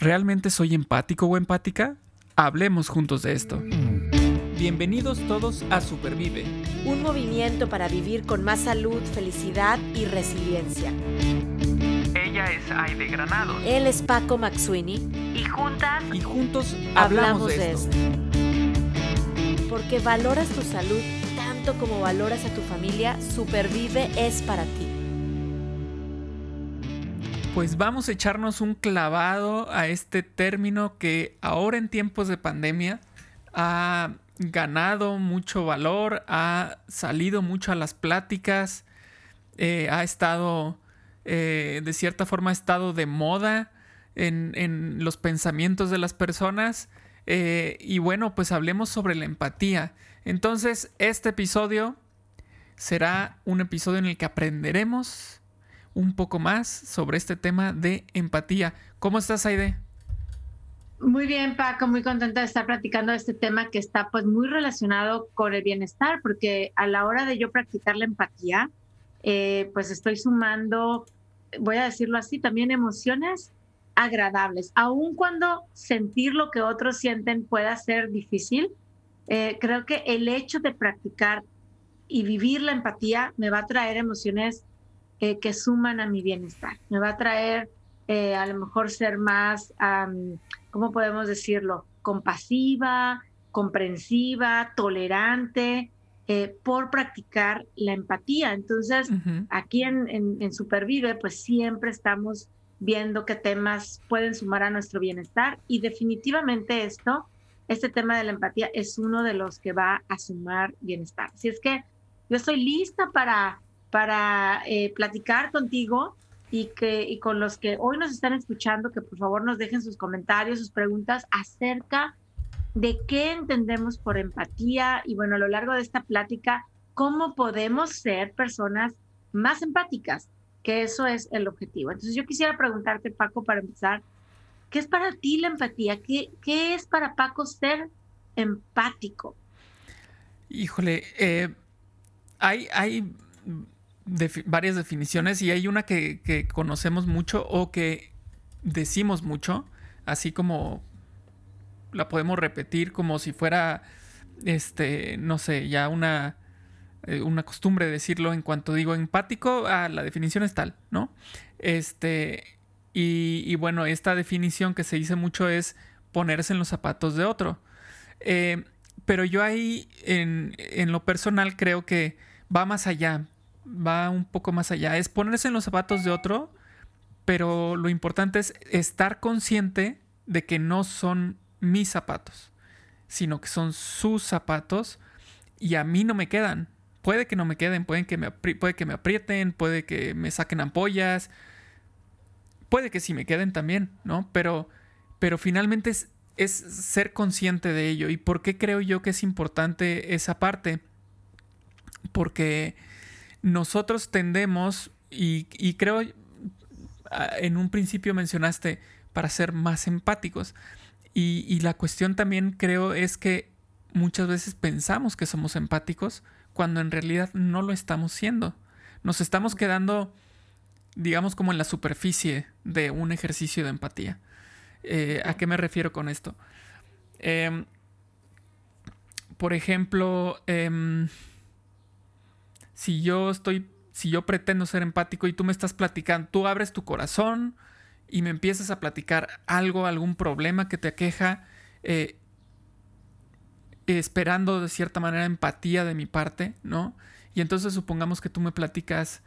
¿Realmente soy empático o empática? Hablemos juntos de esto. Bienvenidos todos a Supervive. Un movimiento para vivir con más salud, felicidad y resiliencia. Ella es Aide Granado. Él es Paco Maxuini. Y juntas. Y juntos hablamos, de, esto. Porque valoras tu salud tanto como valoras a tu familia, Supervive es para ti. Pues vamos a echarnos un clavado a este término que ahora en tiempos de pandemia ha ganado mucho valor, ha salido mucho a las pláticas, eh, ha estado, eh, de cierta forma, ha estado de moda en, los pensamientos de las personas. Eh, y bueno, pues hablemos sobre la empatía. Entonces, este episodio será un episodio en el que aprenderemos un poco más sobre este tema de empatía. ¿Cómo estás, Aide? Muy bien, Paco, muy contenta de estar platicando este tema que está pues muy relacionado con el bienestar, porque a la hora de yo practicar la empatía, eh, pues estoy sumando, voy a decirlo así, también emociones agradables, aun cuando sentir lo que otros sienten pueda ser difícil. Eh, creo que el hecho de practicar y vivir la empatía me va a traer emociones eh, que suman a mi bienestar, me va a traer a lo mejor ser más ¿cómo podemos decirlo? Compasiva, comprensiva, tolerante, eh, por practicar la empatía. Entonces, aquí en, en, Supervive, pues siempre estamos viendo qué temas pueden sumar a nuestro bienestar y definitivamente esto, este tema de la empatía es uno de los que va a sumar bienestar. Así es que yo estoy lista para, para eh, platicar contigo y, que, y con los que hoy nos están escuchando, que por favor nos dejen sus comentarios, sus preguntas acerca de qué entendemos por empatía y bueno, a lo largo de esta plática, cómo podemos ser personas más empáticas, que eso es el objetivo. Entonces yo quisiera preguntarte, Paco, para empezar, ¿qué es para ti la empatía? ¿Qué, qué es para Paco ser empático? Híjole, eh, hay, hay varias definiciones y hay una que, conocemos mucho o que decimos mucho, así como la podemos repetir como si fuera, este, no sé, ya una, eh, una costumbre decirlo en cuanto digo empático, ah, la definición es tal, ¿no? Este, y, bueno, esta definición que se dice mucho es ponerse en los zapatos de otro. Eh, pero yo ahí, en, en lo personal, creo que va más allá va un poco más allá. Es ponerse en los zapatos de otro, pero lo importante es estar consciente de que no son mis zapatos, sino que son sus zapatos y a mí no me quedan. Puede que no me queden, que me, puede que me aprieten, puede que me saquen ampollas, puede que sí me queden también, ¿no? Pero, pero finalmente es, es ser consciente de ello. ¿Y por qué creo yo que es importante esa parte? Porque nosotros tendemos, y, creo, ah, en un principio mencionaste, para ser más empáticos. Y, la cuestión también creo es que muchas veces pensamos que somos empáticos cuando en realidad no lo estamos siendo. Nos estamos quedando, digamos, como en la superficie de un ejercicio de empatía. Eh, ¿A qué me refiero con esto? Em, por ejemplo, em, si yo estoy, si yo pretendo ser empático y tú me estás platicando, tú abres tu corazón y me empiezas a platicar algo, algún problema que te aqueja, eh, esperando de cierta manera empatía de mi parte, ¿no? Y entonces supongamos que tú me platicas,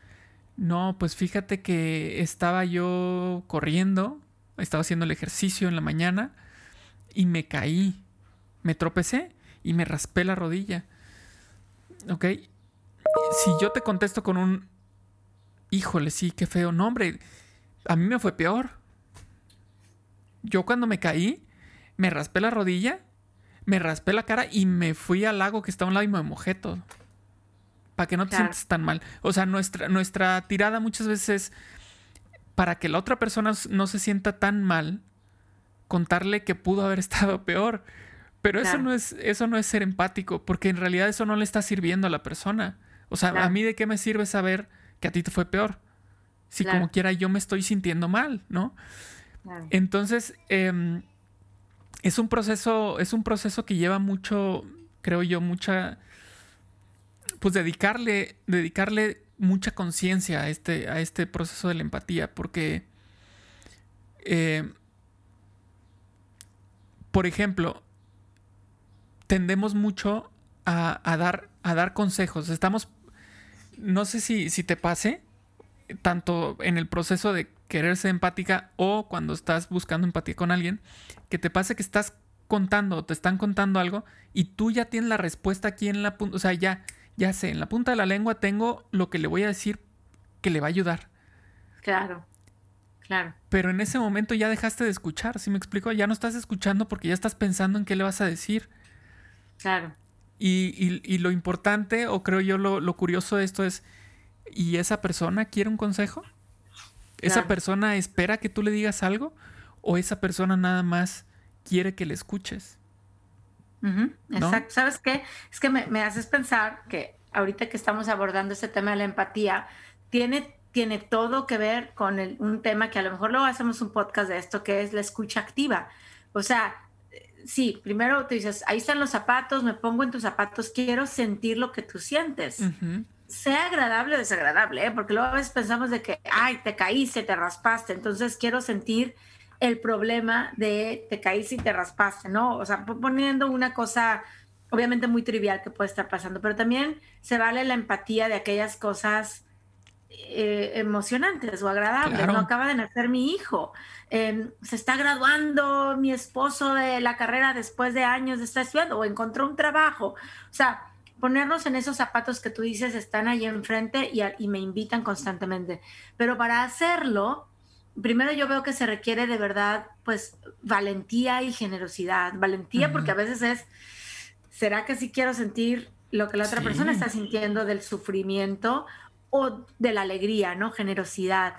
no, pues fíjate que estaba yo corriendo, estaba haciendo el ejercicio en la mañana y me caí, me tropecé y me raspé la rodilla. ¿Ok? Si yo te contesto con un, híjole, sí, qué feo, no, hombre, a mí me fue peor. Yo cuando me caí, me raspé la rodilla, me raspé la cara y me fui al lago que está a un lado y me mojé todo. Para que no te sientas tan mal. O sea, nuestra, nuestra tirada muchas veces es para que la otra persona no se sienta tan mal, contarle que pudo haber estado peor. Pero eso, no es, eso no es ser empático, porque en realidad eso no le está sirviendo a la persona. O sea, ¿a mí de qué me sirve saber que a ti te fue peor? Si como quiera yo me estoy sintiendo mal, ¿no? Entonces, em, es un proceso, es un proceso que lleva mucho, creo yo, mucha, pues dedicarle, dedicarle mucha conciencia a este, a este proceso de la empatía, porque, eh, por ejemplo, tendemos mucho a, dar, a dar consejos. Estamos, no sé si, si te pase, tanto en el proceso de querer ser empática o cuando estás buscando empatía con alguien, que te pase que estás contando o te están contando algo y tú ya tienes la respuesta aquí en la punta, o sea, ya, ya sé, en la punta de la lengua tengo lo que le voy a decir que le va a ayudar. Claro, claro. Pero en ese momento ya dejaste de escuchar, ¿sí me explico? Ya no estás escuchando porque ya estás pensando en qué le vas a decir. Claro. Y, lo importante, o creo yo lo, lo, curioso de esto es, ¿y esa persona quiere un consejo? ¿Esa persona espera que tú le digas algo? ¿O esa persona nada más quiere que le escuches? Exacto. ¿Sabes qué? Es que me, haces pensar que ahorita que estamos abordando este tema de la empatía, tiene, tiene todo que ver con un tema que a lo mejor luego hacemos un podcast de esto, que es la escucha activa. O sea, sí, primero te dices, ahí están los zapatos, me pongo en tus zapatos, quiero sentir lo que tú sientes. Sea agradable o desagradable, ¿eh? porque luego a veces pensamos de que, ay, te caíste, te raspaste, entonces quiero sentir el problema de te caíste y te raspaste, ¿no? O sea, poniendo una cosa obviamente muy trivial que puede estar pasando, pero también se vale la empatía de aquellas cosas eh, emocionantes o agradables. No acaba de nacer mi hijo, em, se está graduando mi esposo de la carrera después de años de estar estudiando o encontró un trabajo. O sea, ponernos en esos zapatos que tú dices están ahí enfrente y, y me invitan constantemente. Pero para hacerlo, primero yo veo que se requiere de verdad, pues, valentía y generosidad. Valentía porque a veces es, ¿será que sí quiero sentir lo que la otra persona está sintiendo del sufrimiento o de la alegría, ¿no? Generosidad.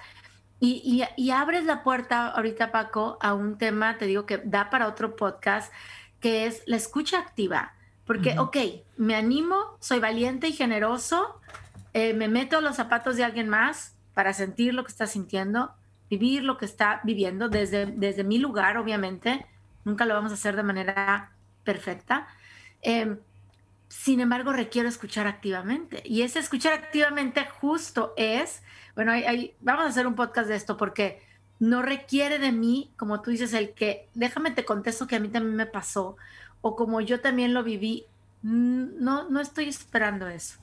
Y, y, abres la puerta ahorita, Paco, a un tema, te digo que da para otro podcast, que es la escucha activa. Porque, ok, me animo, soy valiente y generoso, eh, me meto a los zapatos de alguien más para sentir lo que está sintiendo, vivir lo que está viviendo desde, desde mi lugar, obviamente. Nunca lo vamos a hacer de manera perfecta. Em, sin embargo, requiero escuchar activamente. Y ese escuchar activamente justo es, bueno, vamos a hacer un podcast de esto porque no requiere de mí, como tú dices, el que, déjame te contesto que a mí también me pasó, o como yo también lo viví, no, no estoy esperando eso.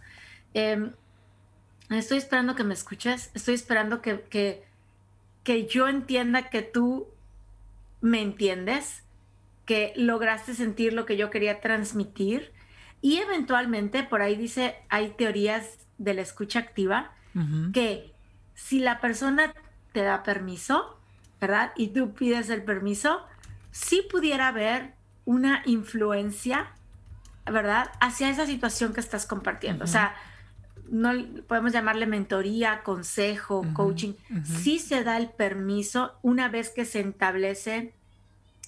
Em, estoy esperando que me escuches, estoy esperando que, que, que yo entienda que tú me entiendes, que lograste sentir lo que yo quería transmitir. Y eventualmente, por ahí dice, hay teorías de la escucha activa, que si la persona te da permiso, ¿verdad? Y tú pides el permiso, sí pudiera haber una influencia, ¿verdad? Hacia esa situación que estás compartiendo. O sea, no podemos llamarle mentoría, consejo, coaching, sí se da el permiso una vez que se establece,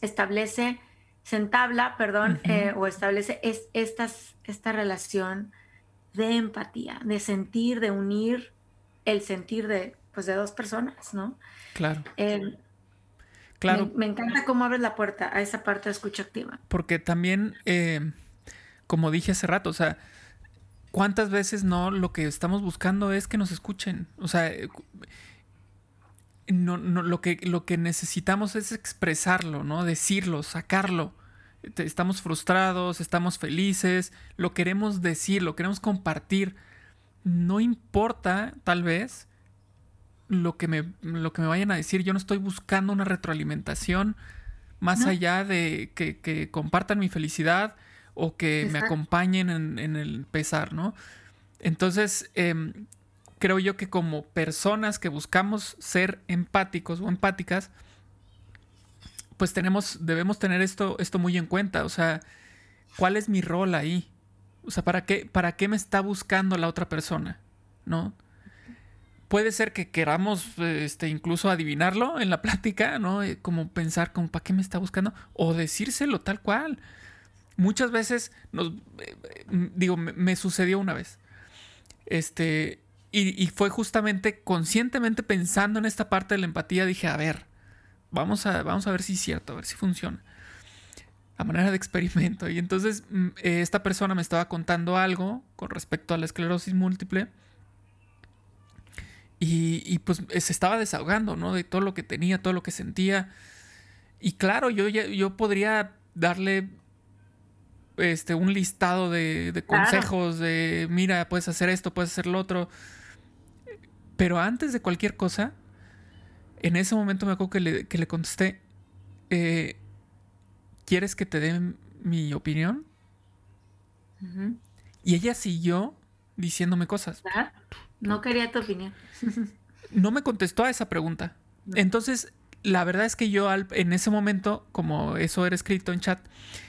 establece, se entabla, perdón, eh, o establece es, estas, esta relación de empatía, de sentir, de unir el sentir de, pues, de dos personas, ¿no? Claro. claro. Me, encanta cómo abres la puerta a esa parte de escucha activa. Porque también, eh, como dije hace rato, o sea, ¿Cuántas veces no lo que estamos buscando es que nos escuchen? O sea, eh, no, no, lo, que, lo que necesitamos es expresarlo, ¿no? Decirlo, sacarlo. Estamos frustrados, estamos felices, lo queremos decir, lo queremos compartir. No importa, tal vez, lo que me, lo que me vayan a decir. Yo no estoy buscando una retroalimentación más allá de que, que compartan mi felicidad o que me acompañen en, el pesar, ¿no? Entonces, em, creo yo que como personas que buscamos ser empáticos o empáticas, pues tenemos, debemos tener esto, esto muy en cuenta. O sea, ¿cuál es mi rol ahí? O sea, ¿para qué, ¿para qué me está buscando la otra persona? ¿No? Puede ser que queramos este, incluso adivinarlo en la plática, ¿no? Eh, como pensar, como, ¿para qué me está buscando? O decírselo tal cual muchas veces nos eh, digo, me, sucedió una vez. Este, y, fue justamente conscientemente pensando en esta parte de la empatía, dije, a ver, vamos a, vamos a ver si es cierto, a ver si funciona. A manera de experimento. Y entonces mm, eh, esta persona me estaba contando algo con respecto a la esclerosis múltiple. Y, pues se estaba desahogando, ¿no? De todo lo que tenía, todo lo que sentía. Y claro, yo, yo podría darle este, un listado de, consejos, de mira, puedes hacer esto, puedes hacer lo otro. Pero antes de cualquier cosa, en ese momento me acuerdo que le, que le contesté, eh, ¿quieres que te dé mi opinión? Y ella siguió diciéndome cosas. No quería tu opinión. no me contestó a esa pregunta. Entonces, la verdad es que yo en ese momento, como eso era escrito en chat,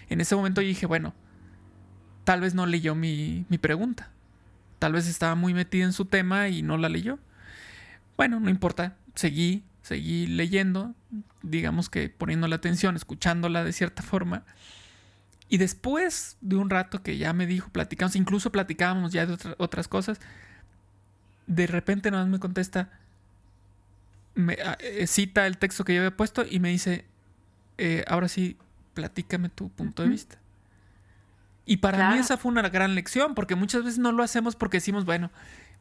en ese momento dije, bueno, tal vez no leyó mi, mi pregunta. Tal vez estaba muy metida en su tema y no la leyó. Bueno, no importa. Seguí, seguí leyendo, digamos que poniéndole atención, escuchándola de cierta forma. Y después de un rato que ya me dijo, platicamos, incluso platicábamos ya de otras cosas, de repente nada más me contesta, me, ah, eh, cita el texto que yo había puesto y me dice, eh, ahora sí, platícame tu punto de vista. Y para mí esa fue una gran lección, porque muchas veces no lo hacemos porque decimos, bueno,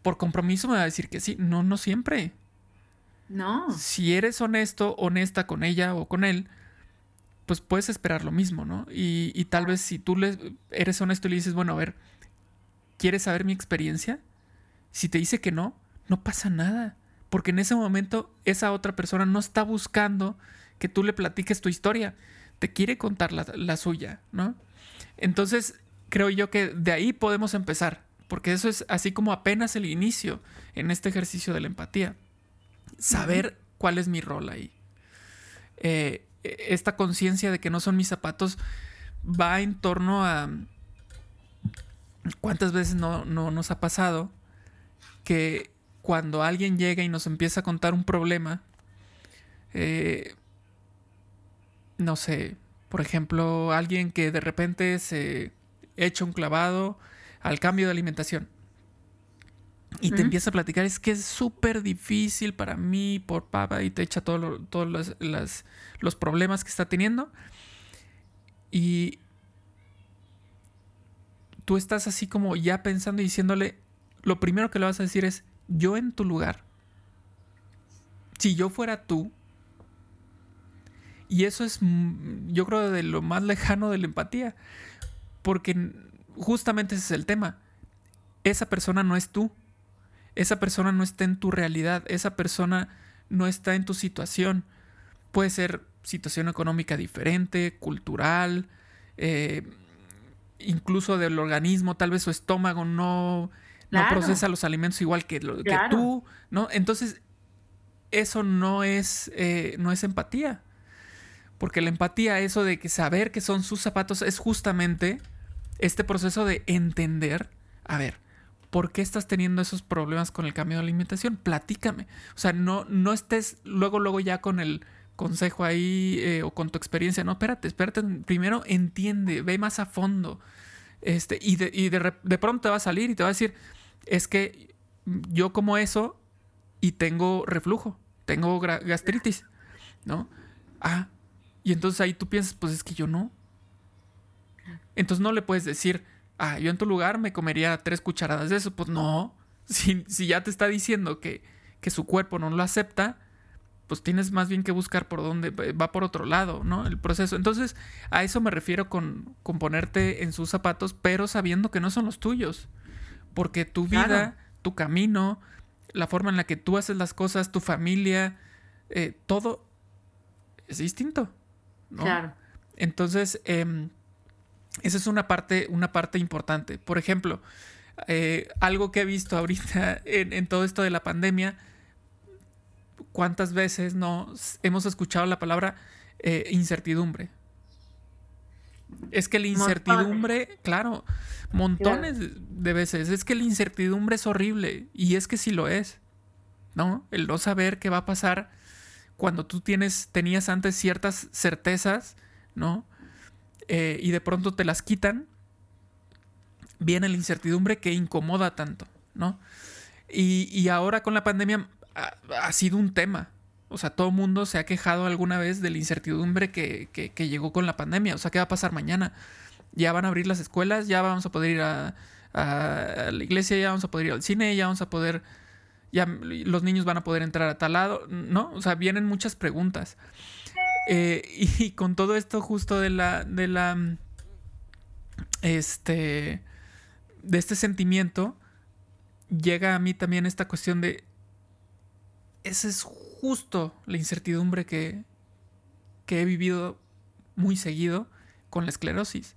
por compromiso me va a decir que sí. No, no siempre. No. Si eres honesto, honesta con ella o con él, pues puedes esperar lo mismo, ¿no? Y, tal vez si tú le, eres honesto y le dices, bueno, a ver, ¿quieres saber mi experiencia? Si te dice que no, no pasa nada. Porque en ese momento esa otra persona no está buscando que tú le platiques tu historia. Te quiere contar la suya, ¿no? Entonces, creo yo que de ahí podemos empezar, porque eso es así como apenas el inicio en este ejercicio de la empatía. Saber cuál es mi rol ahí. Eh, esta conciencia de que no son mis zapatos va en torno a cuántas veces no, nos ha pasado que cuando alguien llega y nos empieza a contar un problema, eh, no sé, por ejemplo, alguien que de repente se echa un clavado al cambio de alimentación. Y te empieza a platicar, es que es súper difícil para mí por papá y te echa todos los, problemas que está teniendo. Y tú estás así como ya pensando y diciéndole, lo primero que le vas a decir es, yo en tu lugar, si yo fuera tú, y eso es, mm, yo creo, de lo más lejano de la empatía. Porque justamente ese es el tema. Esa persona no es tú. Esa persona no está en tu realidad. Esa persona no está en tu situación. Puede ser situación económica diferente, cultural, eh, incluso del organismo. Tal vez su estómago no, no procesa los alimentos igual que, lo, que tú, ¿no? Entonces, eso no es, eh, no es empatía. Porque la empatía, eso de que saber que son sus zapatos, es justamente este proceso de entender, a ver, ¿por qué estás teniendo esos problemas con el cambio de alimentación? Platícame. O sea, no, no estés luego, luego ya con el consejo ahí eh, o con tu experiencia. No, espérate, espérate. Primero entiende, ve más a fondo. Este, y de, de, de pronto te va a salir y te va a decir, es que yo como eso y tengo reflujo, tengo gastritis, ¿no? Ah, y entonces ahí tú piensas, pues es que yo no. Entonces no le puedes decir, ah, yo en tu lugar me comería tres cucharadas de eso. Pues no. Si, si ya te está diciendo que, que su cuerpo no lo acepta, pues tienes más bien que buscar por dónde va por otro lado, ¿no? El proceso. Entonces, a eso me refiero con, con ponerte en sus zapatos, pero sabiendo que no son los tuyos. Porque tu vida, tu camino, la forma en la que tú haces las cosas, tu familia, eh, todo es distinto. Claro. Entonces, em, esa es una parte, una parte importante. Por ejemplo, eh, algo que he visto ahorita en, todo esto de la pandemia, ¿cuántas veces no hemos escuchado la palabra eh, incertidumbre? Es que la incertidumbre, claro, montones de veces, es que la incertidumbre es horrible y es que sí lo es, ¿no? El no saber qué va a pasar cuando tú tienes, tenías antes ciertas certezas, ¿no? Eh, y de pronto te las quitan, viene la incertidumbre que incomoda tanto, ¿no? Y, ahora con la pandemia ha, sido un tema. O sea, todo mundo se ha quejado alguna vez de la incertidumbre que, llegó con la pandemia. O sea, ¿qué va a pasar mañana? Ya van a abrir las escuelas, ya vamos a poder ir a, a la iglesia, ya vamos a poder ir al cine, ya vamos a poder, ya los niños van a poder entrar a tal lado, ¿no? O sea, vienen muchas preguntas. Eh, y con todo esto justo de la, de la, este, de este sentimiento, llega a mí también esta cuestión de, esa es justo la incertidumbre que, que he vivido muy seguido con la esclerosis.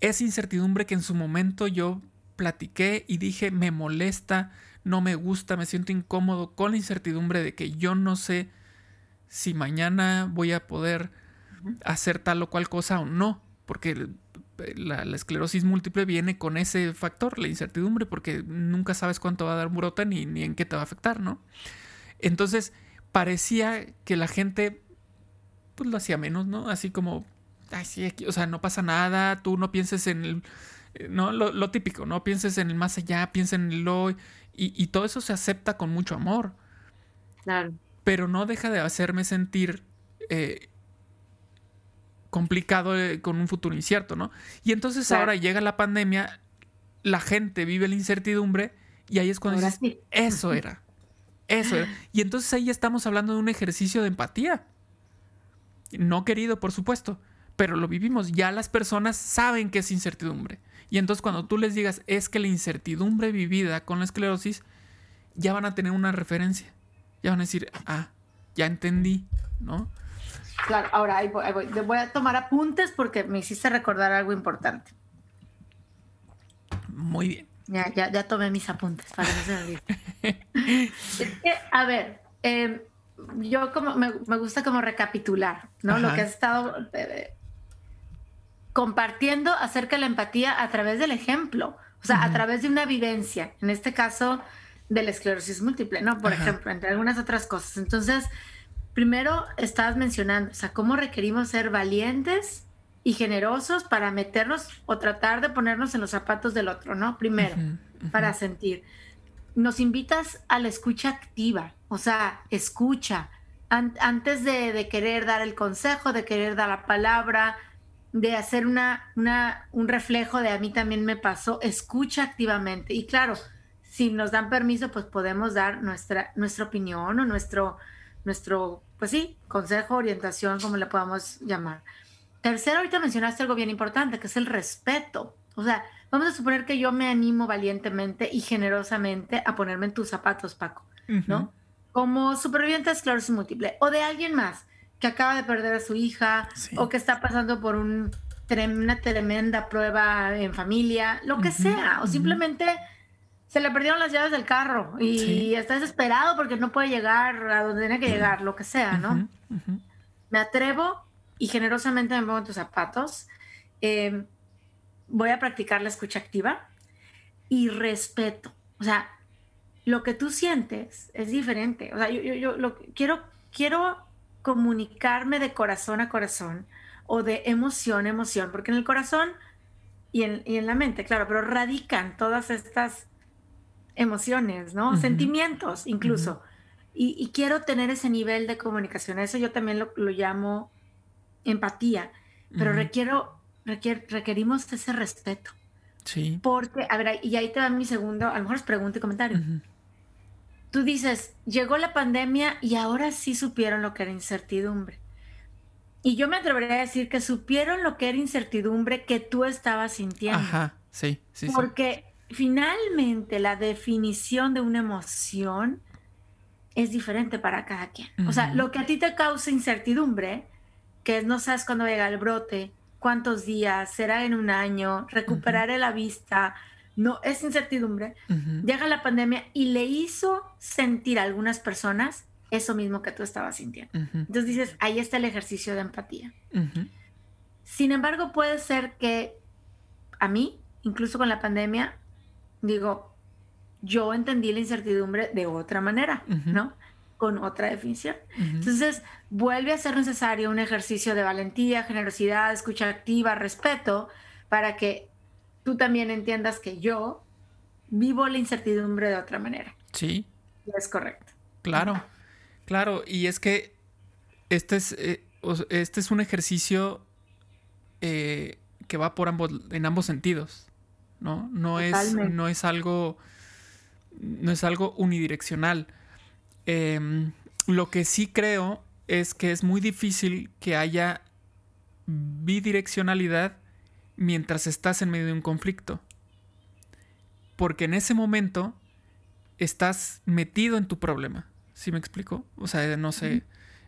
Esa incertidumbre que en su momento yo platiqué y dije me molesta, no me gusta, me siento incómodo con la incertidumbre de que yo no sé si mañana voy a poder hacer tal o cual cosa o no, porque la, esclerosis múltiple viene con ese factor, la incertidumbre, porque nunca sabes cuánto va a dar un brote ni, ni en qué te va a afectar, ¿no? Entonces, parecía que la gente pues lo hacía menos, ¿no? Así como, ay, sí, o sea, no pasa nada, tú no pienses en el, eh, no, lo, típico, no pienses en el más allá, piensa en el hoy, y, todo eso se acepta con mucho amor. Claro. Pero no deja de hacerme sentir eh, complicado eh, con un futuro incierto, ¿no? Y entonces ahora llega la pandemia, la gente vive la incertidumbre, y ahí es cuando dices, eso era. Eso. Y entonces ahí estamos hablando de un ejercicio de empatía. No querido, por supuesto, pero lo vivimos. Ya las personas saben que es incertidumbre. Y entonces cuando tú les digas es que la incertidumbre vivida con la esclerosis, ya van a tener una referencia. Ya van a decir, ah, ya entendí, ¿no? Claro, ahora ahí voy, voy. a tomar apuntes porque me hiciste recordar algo importante. Muy bien. Ya, ya, ya tomé mis apuntes para no me es que, a ver, em, yo como me, gusta como recapitular, ¿no? Lo que has estado eh, compartiendo acerca de la empatía a través del ejemplo, o sea, a través de una vivencia, en este caso de la esclerosis múltiple, ¿no? Por ejemplo, entre algunas otras cosas. Entonces, primero estabas mencionando, o sea, cómo requerimos ser valientes y generosos para meternos o tratar de ponernos en los zapatos del otro, ¿no? Primero, para sentir. Nos invitas a la escucha activa, o sea, escucha. antes de, querer dar el consejo, de querer dar la palabra, de hacer una, una, un reflejo de a mí también me pasó, escucha activamente. Y claro, si nos dan permiso, pues podemos dar nuestra, nuestra opinión o nuestro, nuestro, pues sí, consejo, orientación, como le podamos llamar. Tercero, ahorita mencionaste algo bien importante, que es el respeto. O sea, vamos a suponer que yo me animo valientemente y generosamente a ponerme en tus zapatos, Paco, ¿no? Como superviviente de esclerosis múltiple o de alguien más que acaba de perder a su hija o que está pasando por un, una tremenda prueba en familia, lo que sea, o simplemente se le perdieron las llaves del carro y está desesperado porque no puede llegar a donde tiene que llegar, lo que sea, ¿no? Me atrevo y generosamente me pongo en tus zapatos, em, voy a practicar la escucha activa y respeto. O sea, lo que tú sientes es diferente. O sea, yo, yo, lo, quiero, quiero comunicarme de corazón a corazón o de emoción a emoción, porque en el corazón y en, y en la mente, claro, pero radican todas estas emociones, ¿no? Sentimientos incluso. y, quiero tener ese nivel de comunicación. Eso yo también lo, lo llamo empatía, pero requiero, requerimos ese respeto. Sí. Porque, a ver, y ahí te va mi segundo, a lo mejor es pregunta y comentario. Tú dices, llegó la pandemia y ahora sí supieron lo que era incertidumbre. Y yo me atrevería a decir que supieron lo que era incertidumbre que tú estabas sintiendo. Ajá, sí, sí. Porque finalmente la definición de una emoción es diferente para cada quien. O sea, lo que a ti te causa incertidumbre que no sabes cuándo llega el brote, cuántos días, será en un año, recuperaré la vista, no, es incertidumbre. Llega la pandemia y le hizo sentir a algunas personas eso mismo que tú estabas sintiendo. Entonces dices, ahí está el ejercicio de empatía. Sin embargo, puede ser que a mí, incluso con la pandemia, digo, yo entendí la incertidumbre de otra manera, ¿no? con otra definición. Entonces, vuelve a ser necesario un ejercicio de valentía, generosidad, escucha activa, respeto, para que tú también entiendas que yo vivo la incertidumbre de otra manera. Sí. Es correcto. Claro. Claro, y es que este es, eh, este es un ejercicio eh, que va por ambos, en ambos sentidos, ¿no? No es, no es algo, no es algo unidireccional. Em, lo que sí creo es que es muy difícil que haya bidireccionalidad mientras estás en medio de un conflicto. Porque en ese momento estás metido en tu problema. ¿Sí me explico? O sea, no sé,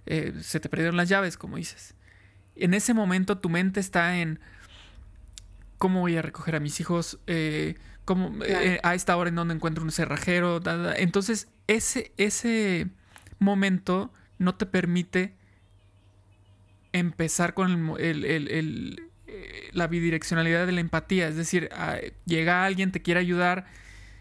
eh, se te perdieron las llaves, como dices. En ese momento tu mente está en cómo voy a recoger a mis hijos, eh, eh, a esta hora en donde encuentro un cerrajero. Entonces, ese, ese momento no te permite empezar con el, la bidireccionalidad de la empatía. Es decir, llega alguien, te quiere ayudar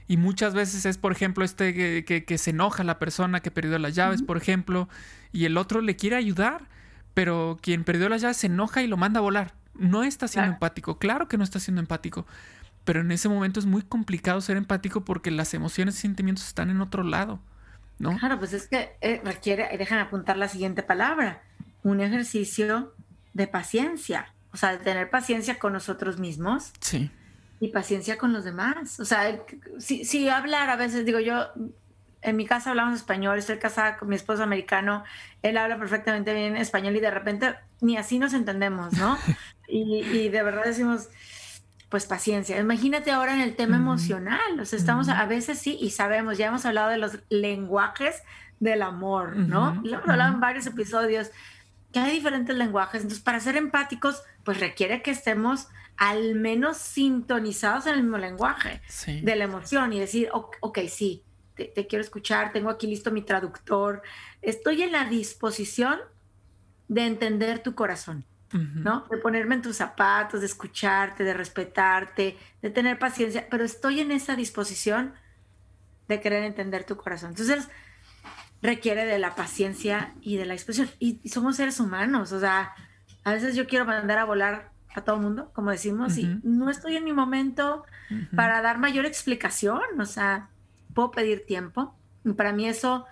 y muchas veces es, por ejemplo, este que, se enoja la persona que perdió las llaves, por ejemplo, y el otro le quiere ayudar, pero quien perdió las llaves se enoja y lo manda a volar. No está siendo empático, claro que no está siendo empático, pero en ese momento es muy complicado ser empático porque las emociones y sentimientos están en otro lado, ¿no? Claro, pues es que eh, requiere, déjame apuntar la siguiente palabra, un ejercicio de paciencia, o sea, de tener paciencia con nosotros mismos. Sí y paciencia con los demás. O sea, si, si hablar a veces, digo yo, en mi casa hablamos español, estoy casada con mi esposo americano, él habla perfectamente bien español y de repente ni así nos entendemos, ¿no? y, de verdad decimos, pues paciencia. Imagínate ahora en el tema emocional, o sea, estamos a veces sí y sabemos, ya hemos hablado de los lenguajes del amor, ¿no? Lo hemos hablado en varios episodios, que hay diferentes lenguajes, entonces para ser empáticos, pues requiere que estemos al menos sintonizados en el mismo lenguaje de la emoción y decir, ok, sí, te, quiero escuchar, tengo aquí listo mi traductor, estoy en la disposición de entender tu corazón, ¿no? De ponerme en tus zapatos, de escucharte, de respetarte, de tener paciencia, pero estoy en esa disposición de querer entender tu corazón. Entonces, requiere de la paciencia y de la expresión. Y, y somos seres humanos, o sea, a veces yo quiero mandar a volar a todo el mundo, como decimos, y no estoy en mi momento para dar mayor explicación, o sea, puedo pedir tiempo. Y para mí eso,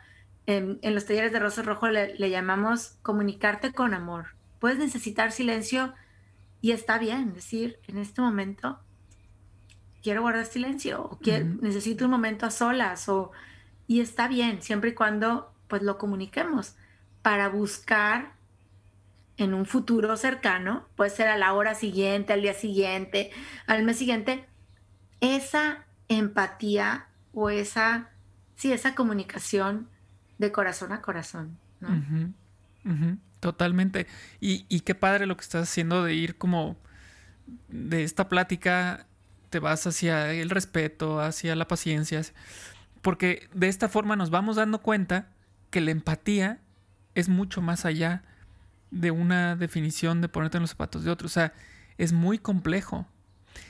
en, los talleres de Rosa Rojo le, llamamos comunicarte con amor. Puedes necesitar silencio y está bien decir, en este momento quiero guardar silencio, o necesito un momento a solas, o, y está bien, siempre y cuando pues lo comuniquemos. Para buscar en un futuro cercano, puede ser a la hora siguiente, al día siguiente, al mes siguiente, esa empatía o esa, sí, esa comunicación de corazón a corazón. Totalmente. Y, y qué padre lo que estás haciendo de ir como de esta plática, te vas hacia el respeto, hacia la paciencia, porque de esta forma nos vamos dando cuenta que la empatía es mucho más allá de una definición de ponerte en los zapatos de otro. O sea, es muy complejo.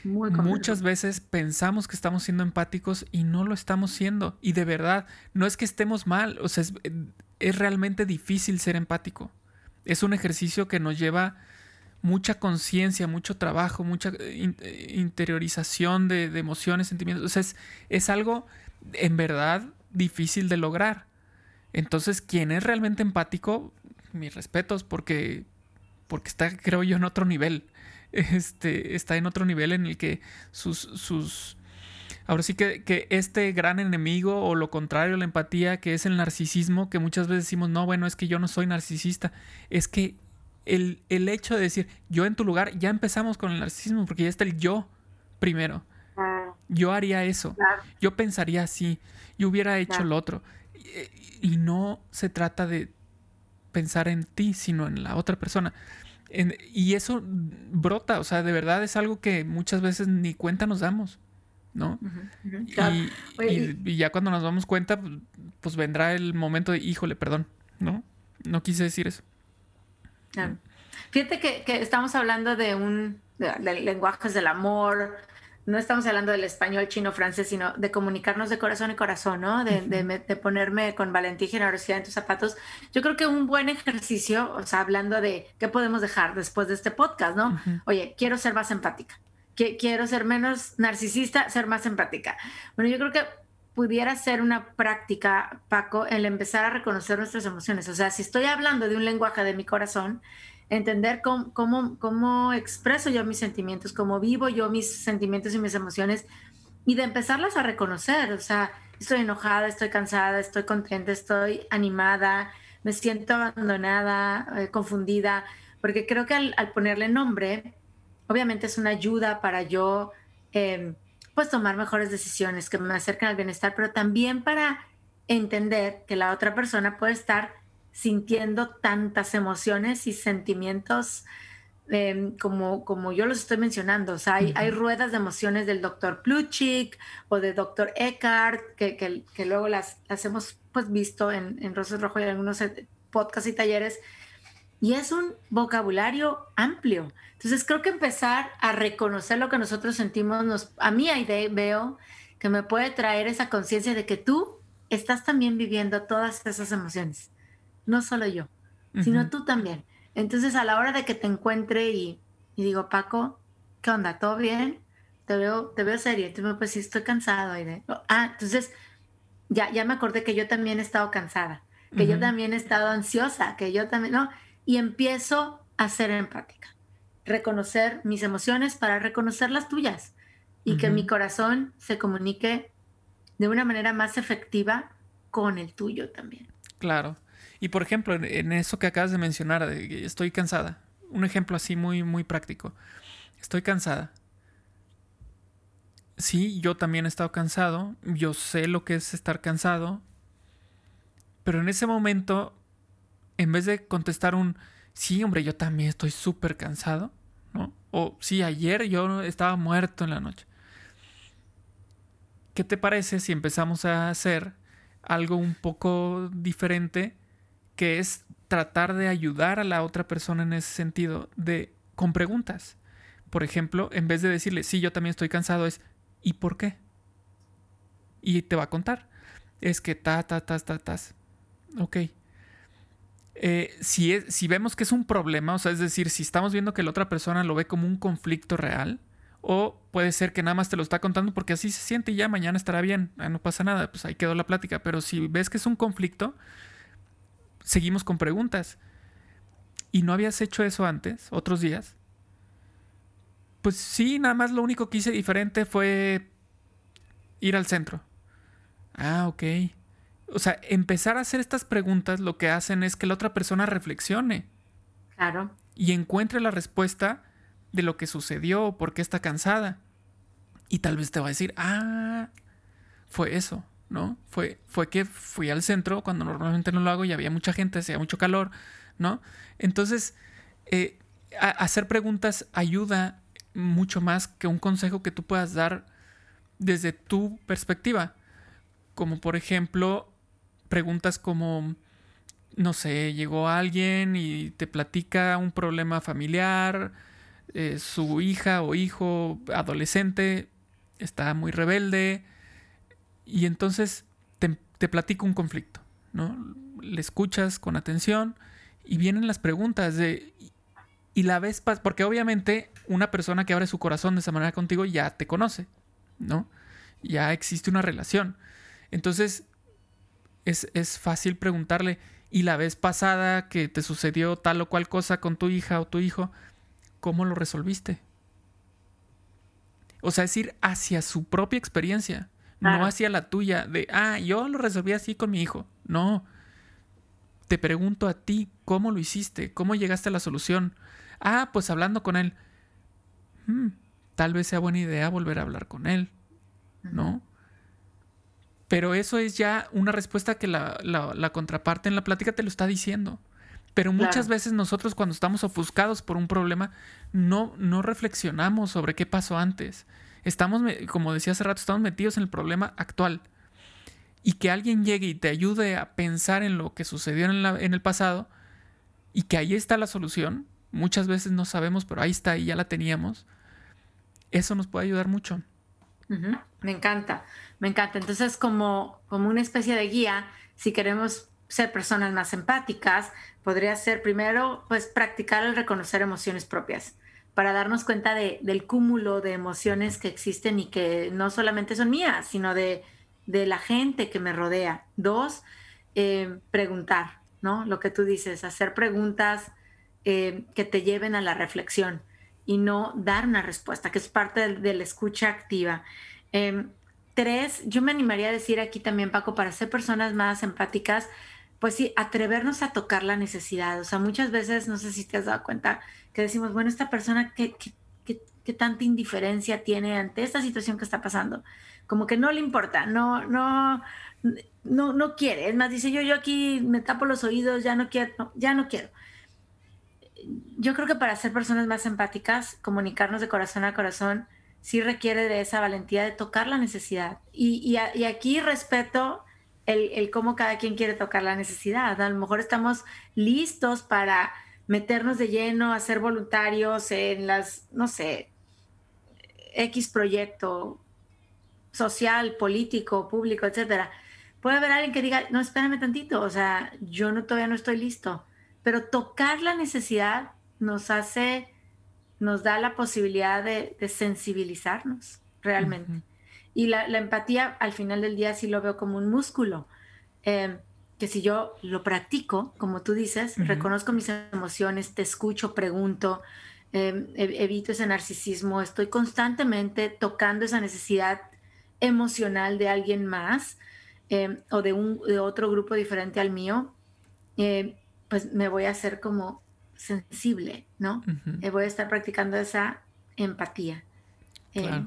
Muchas veces pensamos que estamos siendo empáticos y no lo estamos siendo. Y de verdad, no es que estemos mal, o sea, es, realmente difícil ser empático. Es un ejercicio que nos lleva mucha conciencia, mucho trabajo, mucha eh, eh, interiorización de, emociones, sentimientos. O sea, es, algo en verdad difícil de lograr. Entonces, quien es realmente empático, mis respetos porque, porque está, creo yo, en otro nivel. Este, está en otro nivel en el que sus, sus, ahora sí que, que, este gran enemigo o lo contrario, la empatía, que es el narcisismo, que muchas veces decimos, no, bueno, es que yo no soy narcisista, es que el, el hecho de decir, yo en tu lugar, ya empezamos con el narcisismo, porque ya está el yo primero. Yo haría eso, yo pensaría así, yo hubiera hecho lo otro. y no se trata de pensar en ti, sino en la otra persona. y eso brota, o sea, de verdad es algo que muchas veces ni cuenta nos damos, ¿no? y, ya cuando nos damos cuenta, pues, pues, vendrá el momento de, híjole, perdón, ¿no? No quise decir eso. Fíjate que, estamos hablando de un de lenguajes del amor, no estamos hablando del español, chino, francés, sino de comunicarnos de corazón y corazón, ¿no? De, de, ponerme con valentía y generosidad en tus zapatos. Yo creo que un buen ejercicio, o sea, hablando de qué podemos dejar después de este podcast, ¿no? Oye, quiero ser más empática. Quiero ser menos narcisista, ser más empática. Bueno, yo creo que pudiera ser una práctica, Paco, el empezar a reconocer nuestras emociones. O sea, si estoy hablando de un lenguaje de mi corazón, entender cómo, cómo, cómo expreso yo mis sentimientos, cómo vivo yo mis sentimientos y mis emociones, y de empezarlas a reconocer. O sea, estoy enojada, estoy cansada, estoy contenta, estoy animada, me siento abandonada, eh, confundida, porque creo que al, ponerle nombre, obviamente es una ayuda para yo, em, pues, tomar mejores decisiones que me acerquen al bienestar, pero también para entender que la otra persona puede estar sintiendo tantas emociones y sentimientos em, como, como yo los estoy mencionando. O sea, hay, hay ruedas de emociones del doctor Pluchik o del doctor Eckhart, que, que, que, luego las, las hemos pues, visto en, en Rosas Rojo y en algunos eh, podcasts y talleres. Y es un vocabulario amplio. Entonces creo que empezar a reconocer lo que nosotros sentimos, nos, a mí ahí veo que me puede traer esa conciencia de que tú estás también viviendo todas esas emociones no solo yo, sino tú también. Entonces, a la hora de que te encuentre y, digo, Paco, ¿qué onda? ¿Todo bien? Te veo, te veo serio. Entonces, pues sí, estoy cansado. ah, entonces, ya, ya me acordé que yo también he estado cansada, que yo también he estado ansiosa, que yo también, ¿no? Y empiezo a ser empática, reconocer mis emociones para reconocer las tuyas y que mi corazón se comunique de una manera más efectiva con el tuyo también. Claro. Y por ejemplo, en, eso que acabas de mencionar, de estoy cansada, un ejemplo así muy, muy práctico. Estoy cansada. Sí, yo también he estado cansado, yo sé lo que es estar cansado, pero en ese momento, en vez de contestar un, sí, hombre, yo también estoy súper cansado, ¿no? O sí, ayer yo estaba muerto en la noche. ¿Qué te parece si empezamos a hacer algo un poco diferente que es tratar de ayudar a la otra persona en ese sentido, de con preguntas. Por ejemplo, en vez de decirle, sí, yo también estoy cansado, es, ¿y por qué? Y te va a contar. Es que ta, ta, ta, ta, ta. Ok. Eh, si, si vemos que es un problema, o sea, es decir, si estamos viendo que la otra persona lo ve como un conflicto real, o puede ser que nada más te lo está contando porque así se siente y ya mañana estará bien, ah, no pasa nada, pues ahí quedó la plática. Pero si ves que es un conflicto, seguimos con preguntas. ¿Y no habías hecho eso antes, otros días? Pues sí, nada más lo único que hice diferente fue ir al centro. Ah, ok. O sea, empezar a hacer estas preguntas lo que hacen es que la otra persona reflexione. Claro. Y encuentre la respuesta de lo que sucedió o por qué está cansada. Y tal vez te va a decir, ah, fue eso. ¿no? Fue, fue que fui al centro cuando normalmente no lo hago y había mucha gente, hacía mucho calor, ¿no? Entonces, eh, hacer preguntas ayuda mucho más que un consejo que tú puedas dar desde tu perspectiva. Como por ejemplo, preguntas como, no sé, llegó alguien y te platica un problema familiar, eh, su hija o hijo adolescente está muy rebelde, y entonces te, te platico un conflicto, ¿no? Le escuchas con atención y vienen las preguntas de... Y la ves, porque obviamente una persona que abre su corazón de esa manera contigo ya te conoce, ¿no? Ya existe una relación. Entonces, es, es, fácil preguntarle, ¿y la vez pasada que te sucedió tal o cual cosa con tu hija o tu hijo, cómo lo resolviste? O sea, es ir hacia su propia experiencia. No hacia la tuya de, ah, yo lo resolví así con mi hijo. No. Te pregunto a ti, ¿cómo lo hiciste? ¿Cómo llegaste a la solución? Ah, pues hablando con él. Hmm, tal vez sea buena idea volver a hablar con él. ¿No? Pero eso es ya una respuesta que la, la, contraparte en la plática te lo está diciendo. Pero muchas veces nosotros cuando estamos ofuscados por un problema, no, no reflexionamos sobre qué pasó antes. Estamos, como decía hace rato, estamos metidos en el problema actual. Y que alguien llegue y te ayude a pensar en lo que sucedió en, en el pasado y que ahí está la solución. Muchas veces no sabemos, pero ahí está y ya la teníamos. Eso nos puede ayudar mucho. Me encanta, me encanta. Entonces, como, como una especie de guía, si queremos ser personas más empáticas, podría ser primero, pues, practicar el reconocer emociones propias para darnos cuenta de, del cúmulo de emociones que existen y que no solamente son mías, sino de de la gente que me rodea. Dos, eh, preguntar, ¿no? Lo que tú dices, hacer preguntas eh, que te lleven a la reflexión y no dar una respuesta, que es parte de, la escucha activa. Em, tres, yo me animaría a decir aquí también, Paco, para ser personas más empáticas, pues sí, atrevernos a tocar la necesidad. O sea, muchas veces, no sé si te has dado cuenta, que decimos, bueno, esta persona, ¿qué, qué, tanta indiferencia tiene ante esta situación que está pasando? Como que no le importa, no, no, no, no quiere. Es más, dice yo, yo aquí me tapo los oídos, ya no quiero, ya no quiero yo creo que para ser personas más empáticas, comunicarnos de corazón a corazón, sí requiere de esa valentía de tocar la necesidad. Y, aquí respeto el, cómo cada quien quiere tocar la necesidad. A lo mejor estamos listos para meternos de lleno, a ser voluntarios en las, no sé, X proyecto social, político, público, etcétera. Puede haber alguien que diga, no, espérame tantito, o sea, yo no, todavía no estoy listo pero tocar la necesidad nos hace, nos da la posibilidad de, sensibilizarnos realmente. Y la, empatía al final del día sí lo veo como un músculo, em, que si yo lo practico, como tú dices, reconozco mis emociones, te escucho, pregunto, em, evito ese narcisismo, estoy constantemente tocando esa necesidad emocional de alguien más em, o de, un, de otro grupo diferente al mío pues me voy a hacer como sensible, ¿no? Eh, voy a estar practicando esa empatía. Eh, claro.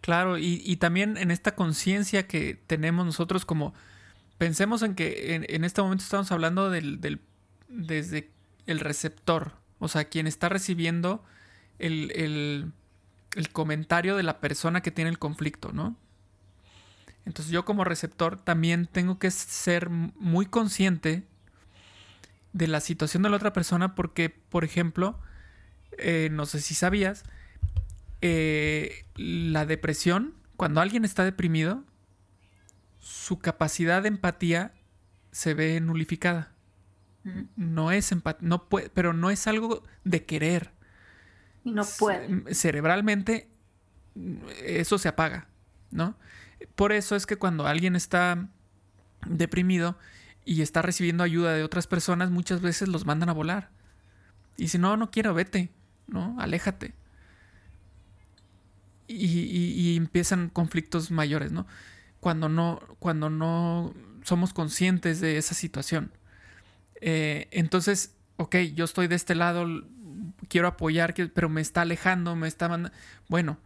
claro, y, también en esta conciencia que tenemos nosotros como, pensemos en que en, este momento estamos hablando del, desde el receptor, o sea, quien está recibiendo el, el comentario de la persona que tiene el conflicto, ¿no? Entonces yo como receptor también tengo que ser muy consciente de la situación de la otra persona porque, por ejemplo, eh, no sé si sabías, eh, la depresión, cuando alguien está deprimido, su capacidad de empatía se ve nulificada. No es empatía, no puede, pero no es algo de querer. No puede. Cerebralmente eso se apaga, ¿no? Por eso es que cuando alguien está deprimido, y está recibiendo ayuda de otras personas, muchas veces los mandan a volar. Y si no, no quiero, vete, ¿no? Aléjate. Y, empiezan conflictos mayores, ¿no? Cuando no, cuando no somos conscientes de esa situación. Eh, entonces, ok, yo estoy de este lado, quiero apoyar, pero me está alejando, me está mandando... Bueno,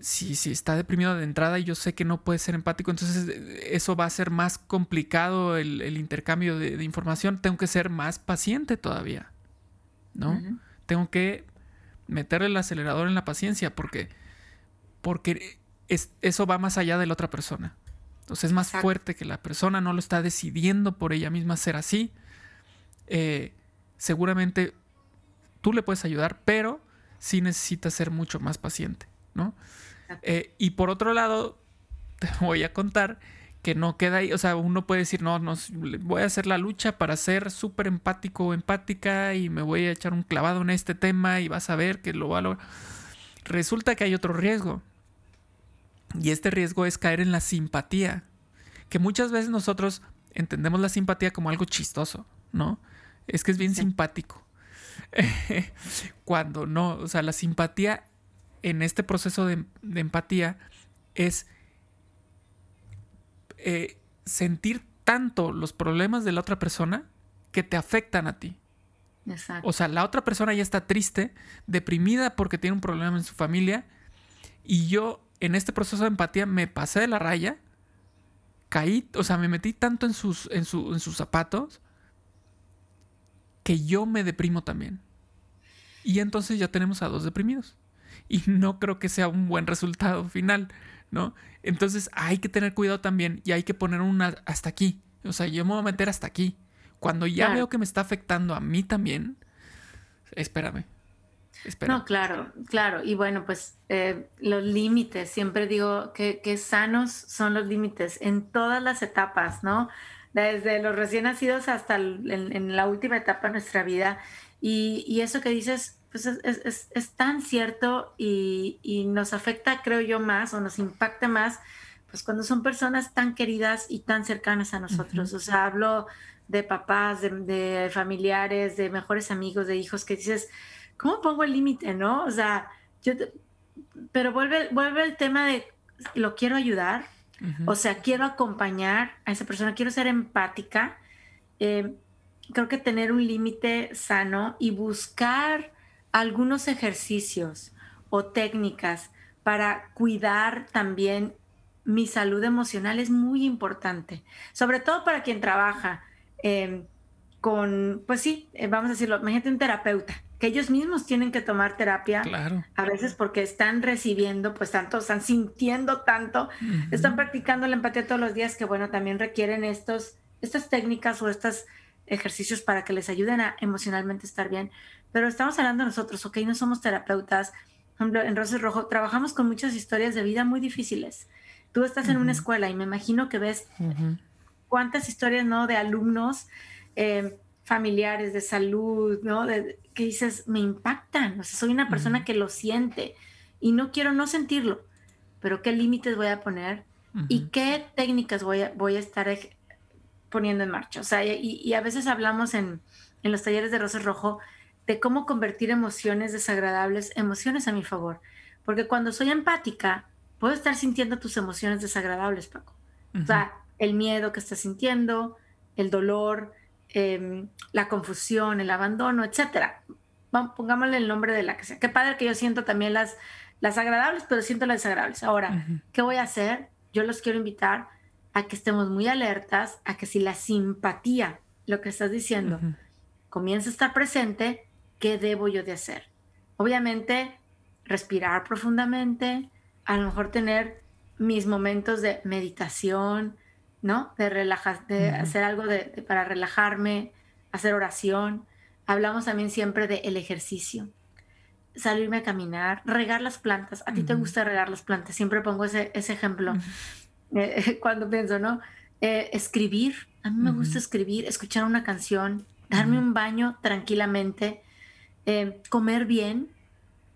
si, si está deprimido de entrada y yo sé que no puede ser empático, entonces eh, eso va a ser más complicado el, intercambio de, información. Tengo que ser más paciente todavía, ¿no? Tengo que meterle el acelerador en la paciencia porque, porque es, eso va más allá de la otra persona. Entonces es más fuerte que la persona no lo está decidiendo por ella misma ser así. Eh, seguramente tú le puedes ayudar, pero sí necesitas ser mucho más paciente, ¿no? Eh, y por otro lado, te voy a contar que no queda ahí, o sea, uno puede decir, no, no, voy a hacer la lucha para ser súper empático o empática y me voy a echar un clavado en este tema y vas a ver que lo va a lograr. Resulta que hay otro riesgo. Y este riesgo es caer en la simpatía. Que muchas veces nosotros entendemos la simpatía como algo chistoso, ¿no? Es que es bien simpático. Cuando no, o sea, la simpatía en este proceso de, empatía es eh, sentir tanto los problemas de la otra persona que te afectan a ti. O sea, la otra persona ya está triste, deprimida porque tiene un problema en su familia y yo en este proceso de empatía me pasé de la raya, caí, o sea, me metí tanto en sus, en, en sus zapatos que yo me deprimo también. Y entonces ya tenemos a dos deprimidos y no creo que sea un buen resultado final, ¿no? Entonces hay que tener cuidado también y hay que poner una hasta aquí. O sea, yo me voy a meter hasta aquí. Cuando ya veo que me está afectando a mí también, espérame. No, claro, claro. Y bueno, pues eh, los límites, siempre digo que, sanos son los límites en todas las etapas, ¿no? Desde los recién nacidos hasta en, la última etapa de nuestra vida. Y, y eso que dices, pues es, tan cierto y, nos afecta, creo yo, más o nos impacta más pues cuando son personas tan queridas y tan cercanas a nosotros. O sea, hablo de papás, de, familiares, de mejores amigos, de hijos, que dices, ¿cómo pongo el límite, no? O sea, yo, pero vuelve, vuelve el tema de, lo quiero ayudar, o sea, quiero acompañar a esa persona, quiero ser empática. Eh, creo que tener un límite sano y buscar algunos ejercicios o técnicas para cuidar también mi salud emocional es muy importante, sobre todo para quien trabaja em, con, pues sí, eh, vamos a decirlo, imagínate un terapeuta, que ellos mismos tienen que tomar terapia, claro. a veces porque están recibiendo, pues tanto, están sintiendo tanto, están practicando la empatía todos los días, que bueno, también requieren estos, estas técnicas o estos ejercicios para que les ayuden a emocionalmente estar bien. Pero estamos hablando nosotros, ok, no somos terapeutas. Por ejemplo, en Roses Rojo trabajamos con muchas historias de vida muy difíciles. Tú estás en una escuela y me imagino que ves cuántas historias, ¿no? De alumnos eh, familiares, de salud, ¿no? De, que dices, me impactan. O sea, soy una persona que lo siente y no quiero no sentirlo, pero qué límites voy a poner y qué técnicas voy a, voy a estar poniendo en marcha. O sea, y, a veces hablamos en, en los talleres de Roses Rojo de cómo convertir emociones desagradables, emociones a mi favor. Porque cuando soy empática, puedo estar sintiendo tus emociones desagradables, Paco. O sea, el miedo que estás sintiendo, el dolor, em, la confusión, el abandono, etcétera. pongámosle el nombre de la que sea. Qué padre que yo siento también las, las agradables, pero siento las desagradables. Ahora, ¿qué voy a hacer? Yo los quiero invitar a que estemos muy alertas, a que si la simpatía, lo que estás diciendo, comienza a estar presente, ¿qué debo yo de hacer? Obviamente, respirar profundamente, a lo mejor tener mis momentos de meditación, ¿no? De relajar, de hacer algo de, para relajarme, hacer oración. Hablamos también siempre del el ejercicio, salirme a caminar, regar las plantas. A ti te gusta regar las plantas, siempre pongo ese, ese ejemplo eh, cuando pienso, ¿no? Eh, escribir, a mí me gusta escribir, escuchar una canción, darme un baño tranquilamente, eh, comer bien.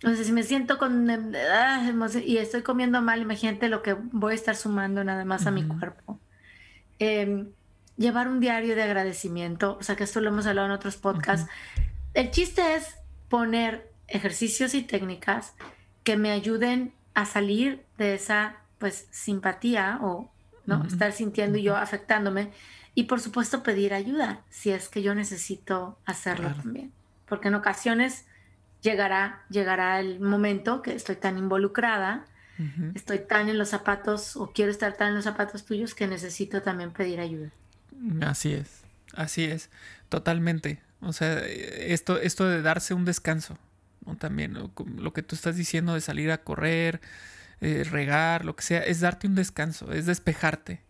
O sea, si me siento con ah, y estoy comiendo mal, imagínate lo que voy a estar sumando nada más a mi cuerpo. Em, llevar un diario de agradecimiento, o sea, que esto lo hemos hablado en otros podcasts. El chiste es poner ejercicios y técnicas que me ayuden a salir de esa, pues, simpatía o, ¿no? Estar sintiendo y yo afectándome. Y por supuesto pedir ayuda si es que yo necesito hacerlo también porque en ocasiones llegará, llegará el momento que estoy tan involucrada, estoy tan en los zapatos o quiero estar tan en los zapatos tuyos que necesito también pedir ayuda. Así es, así es, totalmente. O sea, esto, esto de darse un descanso, ¿no? También lo, que tú estás diciendo de salir a correr, eh, regar, lo que sea, es darte un descanso, es despejarte.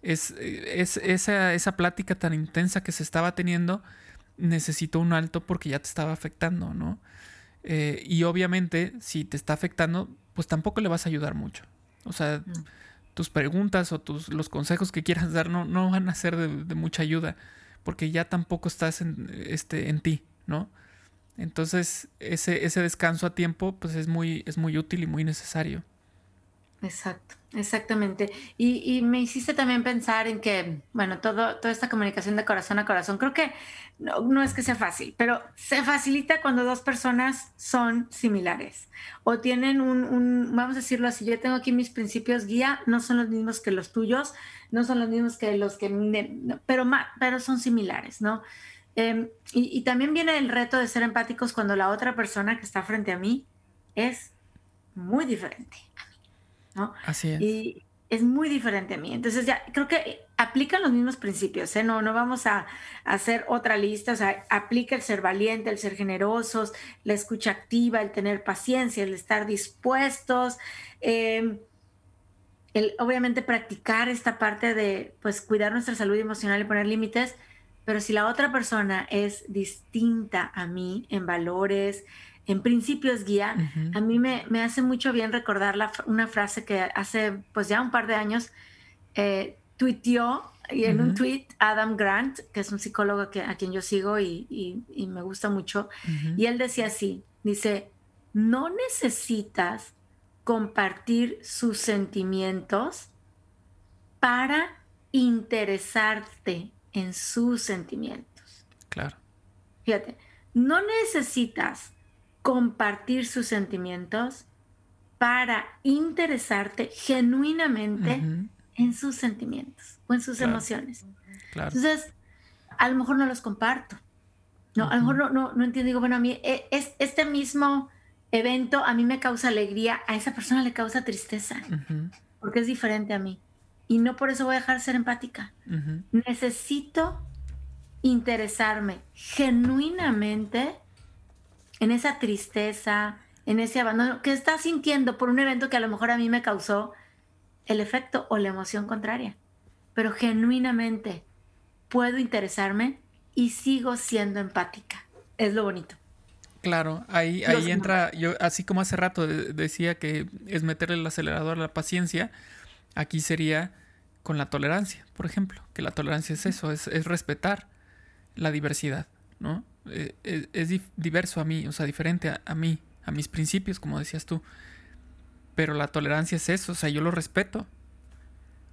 Es, es esa, esa plática tan intensa que se estaba teniendo, necesito un alto porque ya te estaba afectando, ¿no? Eh, y obviamente, si te está afectando, pues tampoco le vas a ayudar mucho. O sea, mm. tus preguntas o tus, los consejos que quieras dar no, no van a ser de, mucha ayuda, porque ya tampoco estás en, este, en ti, ¿no? Entonces, ese, ese descanso a tiempo, pues es muy, es muy útil y muy necesario. Exacto. Exactamente. Y, me hiciste también pensar en que, bueno, todo, toda esta comunicación de corazón a corazón, creo que no, es que sea fácil, pero se facilita cuando dos personas son similares o tienen un, vamos a decirlo así, yo tengo aquí mis principios guía, no son los mismos que los tuyos, no son los mismos que los que, pero, pero son similares, ¿no? Em, y también viene el reto de ser empáticos cuando la otra persona que está frente a mí es muy diferente ¿no? Así es. Y es muy diferente a mí. Entonces ya creo que aplican los mismos principios, ¿eh? No, no vamos a, hacer otra lista, o sea, aplica el ser valiente, el ser generosos, la escucha activa, el tener paciencia, el estar dispuestos, em, el obviamente practicar esta parte de pues cuidar nuestra salud emocional y poner límites, pero si la otra persona es distinta a mí en valores, en principios guía, a mí me, hace mucho bien recordar una frase que hace pues ya un par de años eh, tuiteó y en un tweet Adam Grant, que es un psicólogo que, a quien yo sigo y, me gusta mucho, y él decía así, dice, no necesitas compartir sus sentimientos para interesarte en sus sentimientos. Claro. Fíjate, no necesitas compartir sus sentimientos para interesarte genuinamente en sus sentimientos o en sus emociones. Entonces, a lo mejor no los comparto. No, a lo mejor no, no, no entiendo. Digo, bueno, a mí e, es, este mismo evento a mí me causa alegría, a esa persona le causa tristeza, porque es diferente a mí. Y no por eso voy a dejar de ser empática. Necesito interesarme genuinamente en esa tristeza, en ese abandono que está sintiendo por un evento que a lo mejor a mí me causó el efecto o la emoción contraria. Pero genuinamente puedo interesarme y sigo siendo empática. Es lo bonito. Claro, ahí, ahí entra, yo así como hace rato decía que es meterle el acelerador a la paciencia, aquí sería con la tolerancia, por ejemplo, que la tolerancia es eso, es, respetar la diversidad, ¿no? Eh, es, diverso a mí, o sea, diferente a, a, mí, a mis principios, como decías tú. Pero la tolerancia es eso, o sea, yo lo respeto,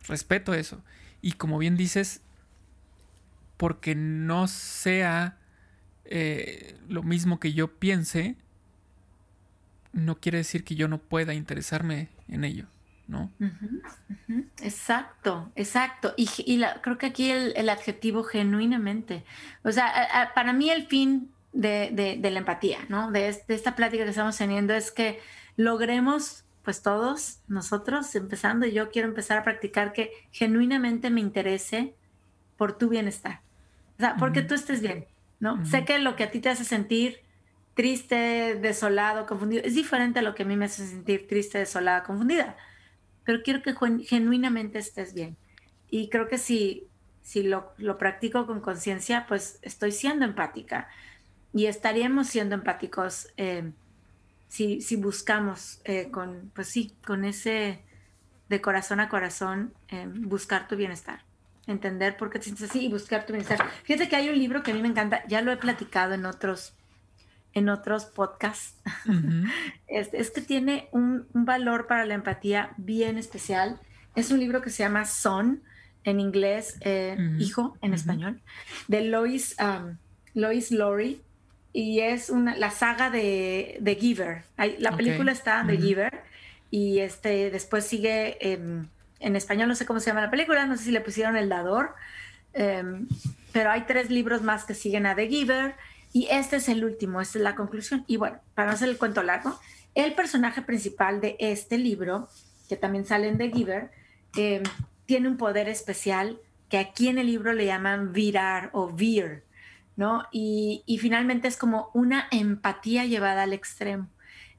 respeto eso. Y como bien dices, porque no sea eh, lo mismo que yo piense, no quiere decir que yo no pueda interesarme en ello, ¿no? Exacto, exacto. Y, creo que aquí el, adjetivo genuinamente, o sea, para mí el fin de, la empatía, ¿no? De, de, esta plática que estamos teniendo es que logremos, pues todos nosotros, empezando, yo quiero empezar a practicar que genuinamente me interese por tu bienestar. O sea, porque tú estés bien, ¿no? Sé que lo que a ti te hace sentir triste, desolado, confundido, es diferente a lo que a mí me hace sentir triste, desolada, confundida. Pero quiero que genuinamente estés bien. Y creo que si, si lo, lo practico con conciencia, pues estoy siendo empática. Y estaríamos siendo empáticos eh, si, si, buscamos eh, con, pues sí, con ese de corazón a corazón, eh, buscar tu bienestar entender por qué te sientes así y buscar tu bienestar. Fíjate que hay un libro que a mí me encanta, ya lo he platicado en otros, en otros podcasts. es, que tiene un, valor para la empatía bien especial. Es un libro que se llama Son, en inglés, eh, Hijo, en español, de Lois, um, Lois Lowry. Y es una, la saga de, de Giver. la película está de Giver y este, después sigue... Em, en español no sé cómo se llama la película, no sé si le pusieron El Dador, em, pero hay tres libros más que siguen a The Giver y este es el último, esta es la conclusión. Y bueno, para no hacer el cuento largo, el personaje principal de este libro, que también sale en The Giver, em, tiene un poder especial que aquí en el libro le llaman virar o vir, ¿no? Y, y finalmente es como una empatía llevada al extremo.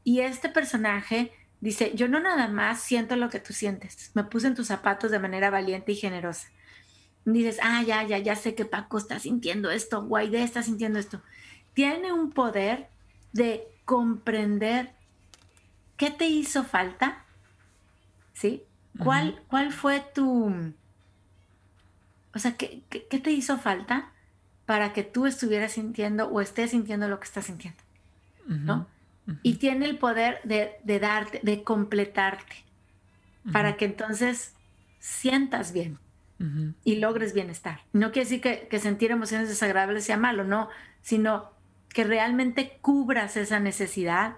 Y este personaje Dice, yo no nada más siento lo que tú sientes, me puse en tus zapatos de manera valiente y generosa. Dices, ah, ya, ya, ya sé que Paco está sintiendo esto, Guaidé está sintiendo esto. Tiene un poder de comprender qué te hizo falta, ¿sí? ¿Cuál, cuál fue tu... O sea, ¿qué, ¿qué, te hizo falta para que tú estuvieras sintiendo o estés sintiendo lo que estás sintiendo? ¿No? y tiene el poder de, darte, de completarte, para que entonces sientas bien y logres bienestar. No quiere decir que, sentir emociones desagradables sea malo, no, sino que realmente cubras esa necesidad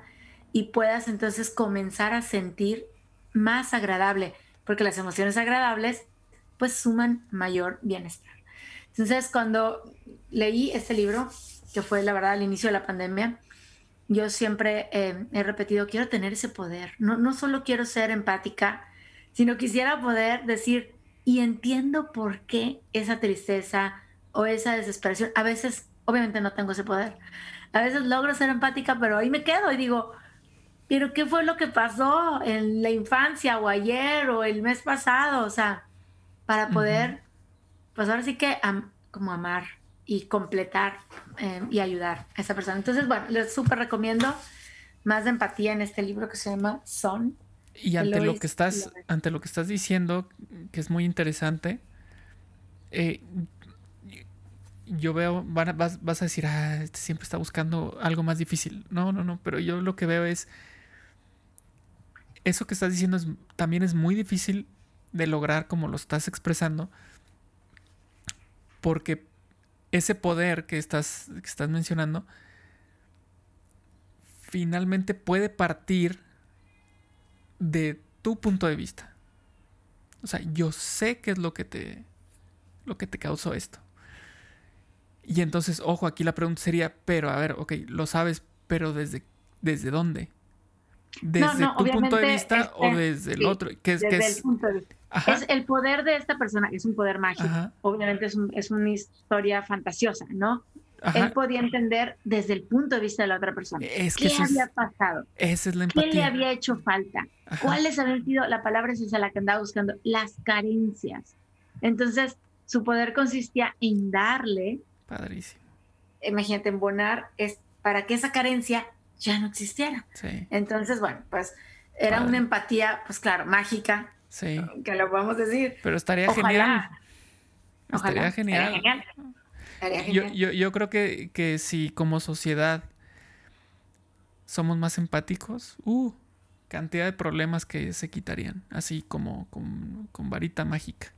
y puedas entonces comenzar a sentir más agradable, porque las emociones agradables pues suman mayor bienestar. Entonces, cuando leí este libro, que fue la verdad al inicio de la pandemia, yo siempre eh, he repetido, quiero tener ese poder. No, no solo quiero ser empática, sino quisiera poder decir, y entiendo por qué esa tristeza o esa desesperación, a veces, obviamente no tengo ese poder, a veces logro ser empática, pero ahí me quedo y digo, pero ¿qué fue lo que pasó en la infancia o ayer o el mes pasado? O sea, para poder, pues ahora sí que como amar y completar eh, y ayudar a esa persona. Entonces, bueno, les súper recomiendo más de empatía en este libro que se llama Son. Y ante lo que estás, ante lo que estás diciendo, que es muy interesante, eh, yo veo, vas, vas, a decir, ah, este siempre está buscando algo más difícil. No, no, no, pero yo lo que veo es, eso que estás diciendo es, también es muy difícil de lograr como lo estás expresando, porque ese poder que estás, que estás mencionando finalmente puede partir de tu punto de vista. O sea, yo sé qué es lo que te lo que te causó esto. Y entonces, ojo, aquí la pregunta sería, pero a ver, ok, lo sabes, pero desde desde dónde? ¿Desde tu punto de vista o desde el otro? ¿Qué es, desde el punto de vista. Es el poder de esta persona, es un poder mágico. Obviamente es, es, una historia fantasiosa, ¿no? Él podía entender desde el punto de vista de la otra persona. ¿Qué había pasado? Esa es la empatía. ¿Qué le había hecho falta? ¿Cuáles habían sido, la palabra es esa la que andaba buscando, las carencias? Entonces, su poder consistía en darle. Padrísimo. Imagínate, embonar es para que esa carencia ya no existiera. Sí. Entonces, bueno, pues era una empatía, pues claro, mágica. Sí. Que lo podemos decir. Pero estaría genial. Estaría genial. genial. Yo, yo, yo, creo que, que, si como sociedad somos más empáticos, uh, cantidad de problemas que se quitarían, así como con, con varita mágica.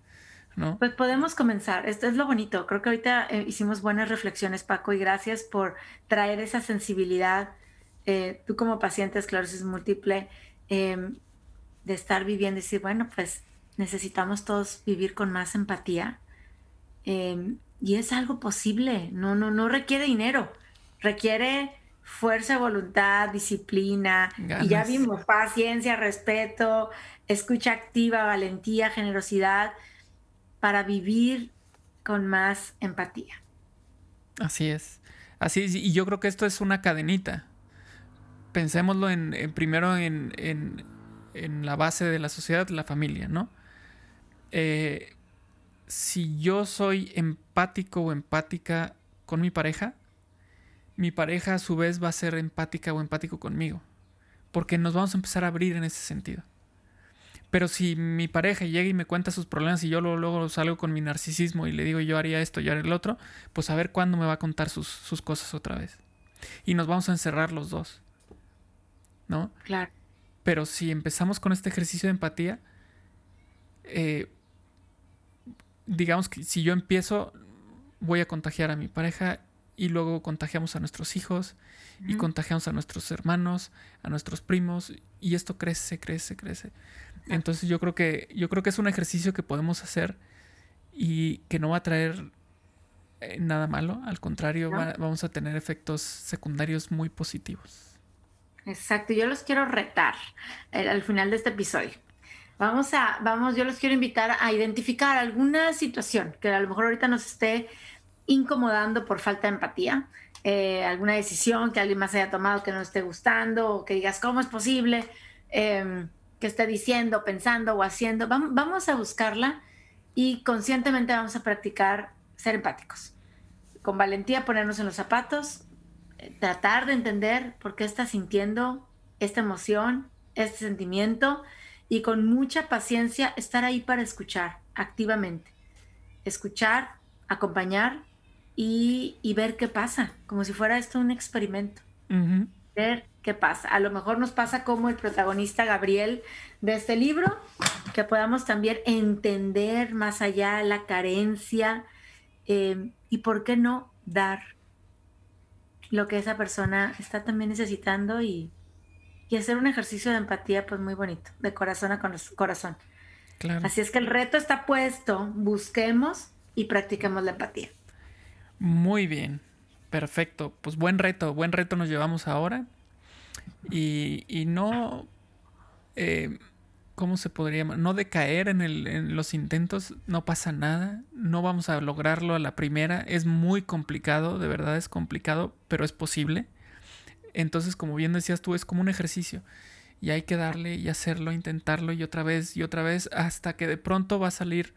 ¿No? Pues podemos comenzar. Esto es lo bonito. Creo que ahorita eh, hicimos buenas reflexiones, Paco, y gracias por traer esa sensibilidad. Eh, tú como paciente de esclerosis múltiple, em, de estar viviendo y decir, bueno, pues necesitamos todos vivir con más empatía. Em, y es algo posible, no, no, no requiere dinero, requiere fuerza, voluntad, disciplina, y ya vimos paciencia, respeto, escucha activa, valentía, generosidad, para vivir con más empatía. Así es, así es, y yo creo que esto es una cadenita. Pensémoslo en, primero en, en, la base de la sociedad, la familia, ¿no? Eh, si yo soy empático o empática con mi pareja, mi pareja a su vez va a ser empática o empático conmigo. Porque nos vamos a empezar a abrir en ese sentido. Pero si mi pareja llega y me cuenta sus problemas y yo luego, salgo con mi narcisismo y le digo yo haría esto, yo haría el otro, pues a ver cuándo me va a contar sus, sus cosas otra vez. Y nos vamos a encerrar los dos. ¿No? Claro. Pero si empezamos con este ejercicio de empatía, eh, digamos que si yo empiezo, voy a contagiar a mi pareja y luego contagiamos a nuestros hijos y contagiamos a nuestros hermanos, a nuestros primos y esto crece, crece, crece. Entonces yo creo que yo creo que es un ejercicio que podemos hacer y que no va a traer eh, nada malo, al contrario, vamos a tener efectos secundarios muy positivos. Exacto, yo los quiero retar eh, al final de este episodio. Vamos a, vamos, yo los quiero invitar a identificar alguna situación que a lo mejor ahorita nos esté incomodando por falta de empatía, eh, alguna decisión que alguien más haya tomado que no esté gustando, o que digas, ¿cómo es posible em, que esté diciendo, pensando o haciendo? Vamos, a buscarla y conscientemente vamos a practicar ser empáticos. Con valentía ponernos en los zapatos, eh, tratar de entender por qué está sintiendo esta emoción, este sentimiento y con mucha paciencia estar ahí para escuchar activamente. Escuchar, acompañar y, ver qué pasa, como si fuera esto un experimento. Ver qué pasa. A lo mejor nos pasa como el protagonista Gabriel de este libro, que podamos también entender más allá la carencia eh, y por qué no dar lo que esa persona está también necesitando y, y hacer un ejercicio de empatía pues muy bonito, de corazón a corazón. Así es que el reto está puesto, busquemos y practiquemos la empatía. Muy bien, perfecto. Pues buen reto, buen reto nos llevamos ahora. Y, y no, eh, ¿cómo se podría llamar? No decaer en, el, en los intentos, no pasa nada, no vamos a lograrlo a la primera, es muy complicado, de verdad es complicado, pero es posible. Entonces, como bien decías tú, es como un ejercicio. Y hay que darle y hacerlo, intentarlo y otra vez y otra vez hasta que de pronto va a salir,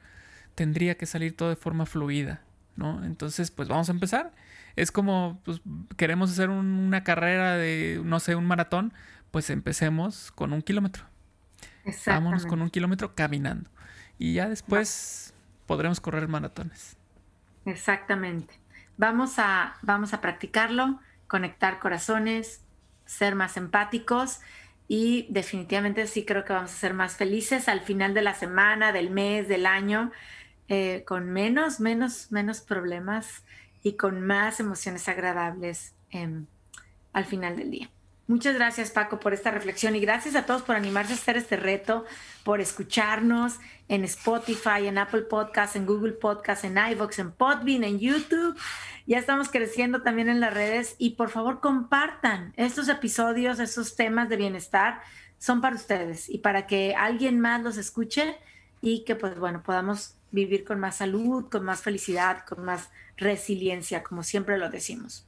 tendría que salir todo de forma fluida, ¿no? Entonces, pues vamos a empezar. Es como, pues, queremos hacer una carrera de, no sé, un maratón, pues empecemos con un kilómetro. Vámonos con un kilómetro caminando. Y ya después podremos correr maratones. Exactamente. Vamos a, vamos a practicarlo conectar corazones, ser más empáticos y definitivamente sí creo que vamos a ser más felices al final de la semana, del mes, del año, eh, con menos, menos, menos problemas y con más emociones agradables em, al final del día. Muchas gracias Paco por esta reflexión y gracias a todos por animarse a hacer este reto, por escucharnos en Spotify, en Apple Podcasts, en Google Podcasts, en iVoox, en Podbean, en YouTube. Ya estamos creciendo también en las redes y por favor compartan estos episodios, estos temas de bienestar son para ustedes y para que alguien más los escuche y que pues bueno, podamos vivir con más salud, con más felicidad, con más resiliencia, como siempre lo decimos.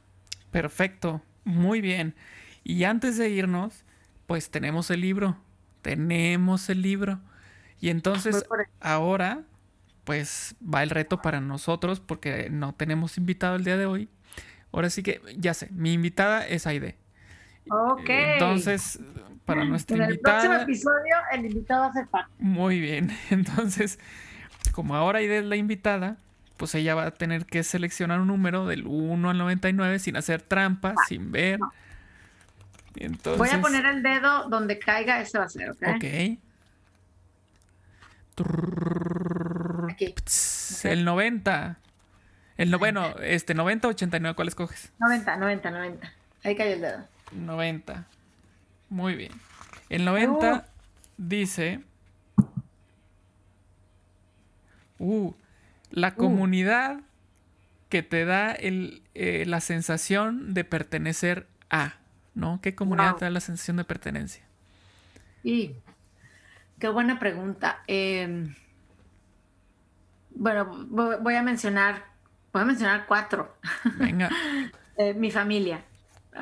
Perfecto, muy bien. Y antes de irnos, pues tenemos el libro, tenemos el libro. Y entonces ahora, pues va el reto para nosotros porque no tenemos invitado el día de hoy. Ahora sí que, ya sé, mi invitada es Aide. Ok. Entonces, para nuestra invitada. En el próximo episodio, el invitado ser Paco. Muy bien. Entonces, como ahora Aide es la invitada, pues ella va a tener que seleccionar un número del 1 al 99 sin hacer trampa, sin ver. Voy a poner el dedo donde caiga, ese va a ser, ¿ok? Ok. Aquí. El 90. El no, bueno, este 90 o 89, ¿cuál escoges? 90, 90, 90. Ahí cayó el dedo. 90. Muy bien. El 90 dice. Uh, la uh. comunidad que te da el, eh, la sensación de pertenecer a. ¿no? ¿Qué comunidad te da la sensación de pertenencia? Y qué buena pregunta. Em, bueno, voy a mencionar, voy a mencionar cuatro. Venga. Eh, mi familia.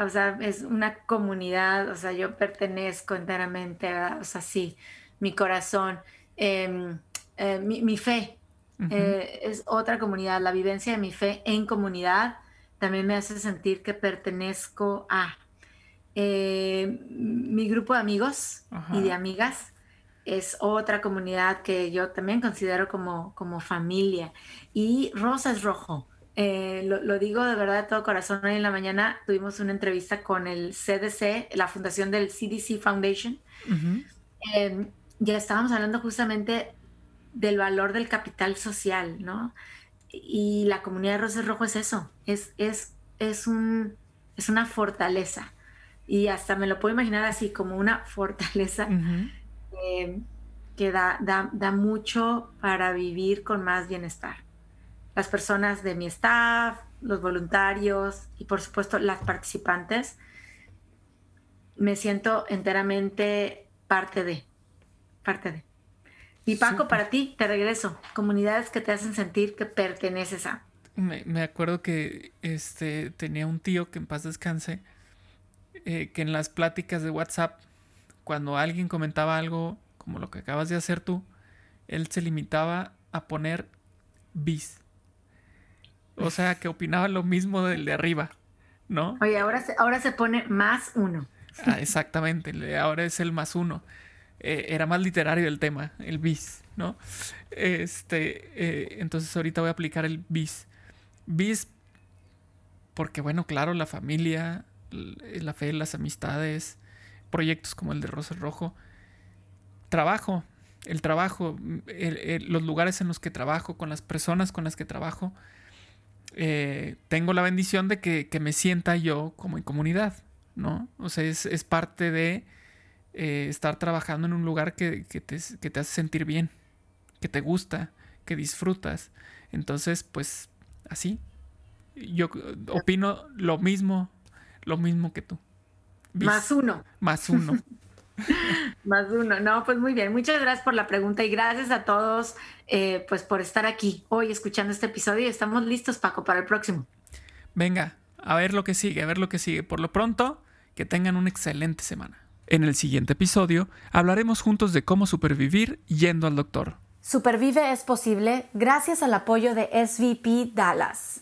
O sea, es una comunidad, o sea, yo pertenezco enteramente, o sea, sí, mi corazón, em, eh, mi, fe, eh, es otra comunidad, la vivencia de mi fe en comunidad también me hace sentir que pertenezco a, eh, mi grupo de amigos y de amigas es otra comunidad que yo también considero como, como familia. Y Rosa es rojo. Eh, lo, digo de verdad de todo corazón. Hoy en la mañana tuvimos una entrevista con el CDC, la fundación del CDC Foundation. Em, ya estábamos hablando justamente del valor del capital social, ¿no? Y la comunidad de Rosa es rojo es eso, es, es, es, un, es una fortaleza y hasta me lo puedo imaginar así como una fortaleza eh, que da, da, mucho para vivir con más bienestar. Las personas de mi staff, los voluntarios y por supuesto las participantes, me siento enteramente parte de, parte de. Y Paco, para ti, te regreso, comunidades que te hacen sentir que perteneces a. Me, me acuerdo que este, tenía un tío que en paz descanse, eh, que en las pláticas de WhatsApp, cuando alguien comentaba algo como lo que acabas de hacer tú, él se limitaba a poner bis. O sea, que opinaba lo mismo del de arriba, ¿no? Oye, ahora se, ahora se pone más uno. Ah, exactamente, ahora es el más uno. Eh, era más literario el tema, el bis, ¿no? Este, eh, entonces ahorita voy a aplicar el bis. Bis, porque bueno, claro, la familia, la fe, las amistades, proyectos como el de Rosa Rojo. Trabajo, el trabajo, los lugares en los que trabajo, con las personas con las que trabajo. Eh, tengo la bendición de que, me sienta yo como en comunidad, ¿no? O sea, es, parte de eh, estar trabajando en un lugar que, que, te, que te hace sentir bien, que te gusta, que disfrutas. Entonces, pues así. Yo opino lo mismo lo mismo que tú. Más uno. Más uno. Más uno. No, pues muy bien. Muchas gracias por la pregunta y gracias a todos eh, pues por estar aquí hoy escuchando este episodio y estamos listos, Paco, para el próximo. Venga, a ver lo que sigue, a ver lo que sigue. Por lo pronto, que tengan una excelente semana. En el siguiente episodio hablaremos juntos de cómo supervivir yendo al doctor. Supervive es posible gracias al apoyo de SVP Dallas.